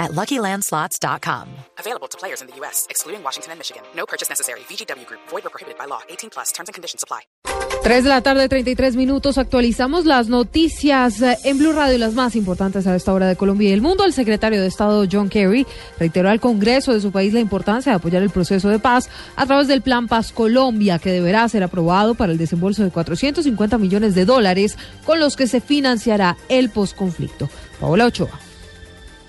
at LuckyLandSlots.com. Available to players in the U.S., excluding Washington and Michigan. No purchase necessary. VGW Group. Void or prohibited by law. 18 plus. Terms and conditions apply. 3 de la tarde, 33 minutos. Actualizamos las noticias eh, en Blue Radio, las más importantes a esta hora de Colombia y el mundo. El secretario de Estado John Kerry reiteró al Congreso de su país la importancia de apoyar el proceso de paz a través del Plan Paz Colombia, que deberá ser aprobado para el desembolso de 450 millones de dólares con los que se financiará el posconflicto. Paola Ochoa.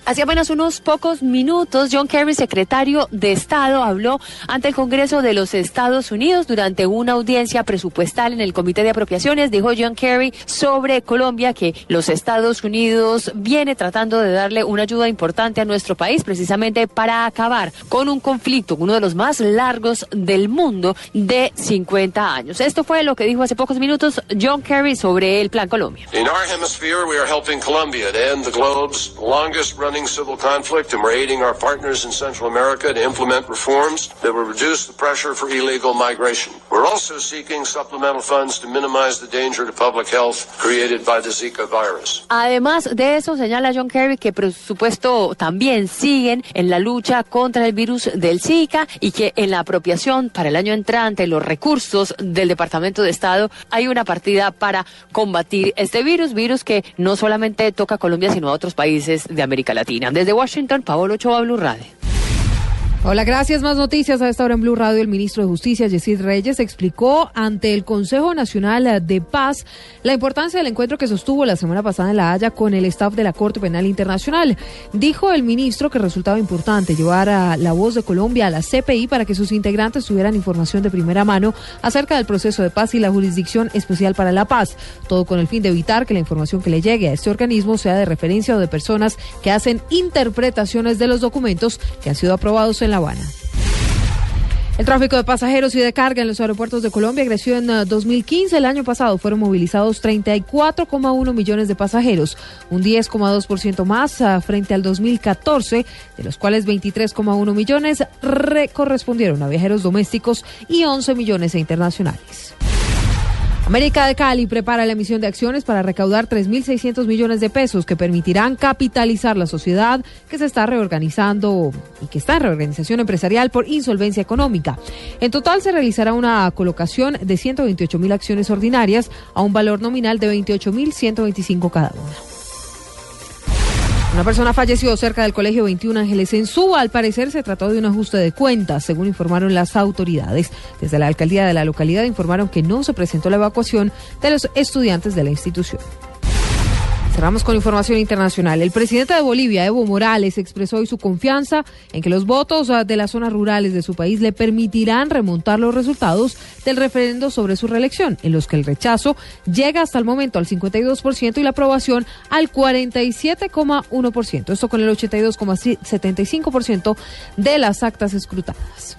Hace apenas unos pocos minutos, John Kerry, secretario de Estado, habló ante el Congreso de los Estados Unidos durante una audiencia presupuestal en el Comité de Apropiaciones. Dijo John Kerry sobre Colombia que los Estados Unidos viene tratando de darle una ayuda importante a nuestro país precisamente para acabar con un conflicto, uno de los más largos del mundo de 50 años. Esto fue lo que dijo hace pocos minutos John Kerry sobre el Plan Colombia. In our running civil conflict, and we're aiding our partners in Central America to implement reforms that will reduce the pressure for illegal migration. We're also seeking supplemental funds to minimize the danger to public health created by the Zika virus. Además de eso, señala John Kerry que por supuesto también siguen en la lucha contra el virus del Zika y que en la apropiación para el año entrante los recursos del Departamento de Estado hay una partida para combatir este virus, virus que no solamente toca a Colombia sino a otros países de América Latina. Desde Washington, Paolo Ochoa, Blue Radio. Hola, gracias. Más noticias a esta hora en Blue Radio. El ministro de Justicia, Yesid Reyes, explicó ante el Consejo Nacional de Paz la importancia del encuentro que sostuvo la semana pasada en La Haya con el staff de la Corte Penal Internacional. Dijo el ministro que resultaba importante llevar a la voz de Colombia a la CPI para que sus integrantes tuvieran información de primera mano acerca del proceso de paz y la Jurisdicción Especial para la Paz. Todo con el fin de evitar que la información que le llegue a este organismo sea de referencia o de personas que hacen interpretaciones de los documentos que han sido aprobados en la Habana. El tráfico de pasajeros y de carga en los aeropuertos de Colombia creció en 2015. El año pasado fueron movilizados 34,1 millones de pasajeros, un 10,2% más uh, frente al 2014, de los cuales 23,1 millones correspondieron a viajeros domésticos y 11 millones a internacionales. América de Cali prepara la emisión de acciones para recaudar 3.600 millones de pesos que permitirán capitalizar la sociedad que se está reorganizando y que está en reorganización empresarial por insolvencia económica. En total se realizará una colocación de 128 mil acciones ordinarias a un valor nominal de 28.125 cada una. Una persona falleció cerca del Colegio 21 Ángeles en Suba. Al parecer se trató de un ajuste de cuentas, según informaron las autoridades. Desde la alcaldía de la localidad informaron que no se presentó la evacuación de los estudiantes de la institución. Cerramos con información internacional. El presidente de Bolivia, Evo Morales, expresó hoy su confianza en que los votos ah, de las zonas rurales de su país le permitirán remontar los resultados del referendo sobre su reelección, en los que el rechazo llega hasta el momento al 52% y la aprobación al 47,1%. Esto con el 82,75% de las actas escrutadas.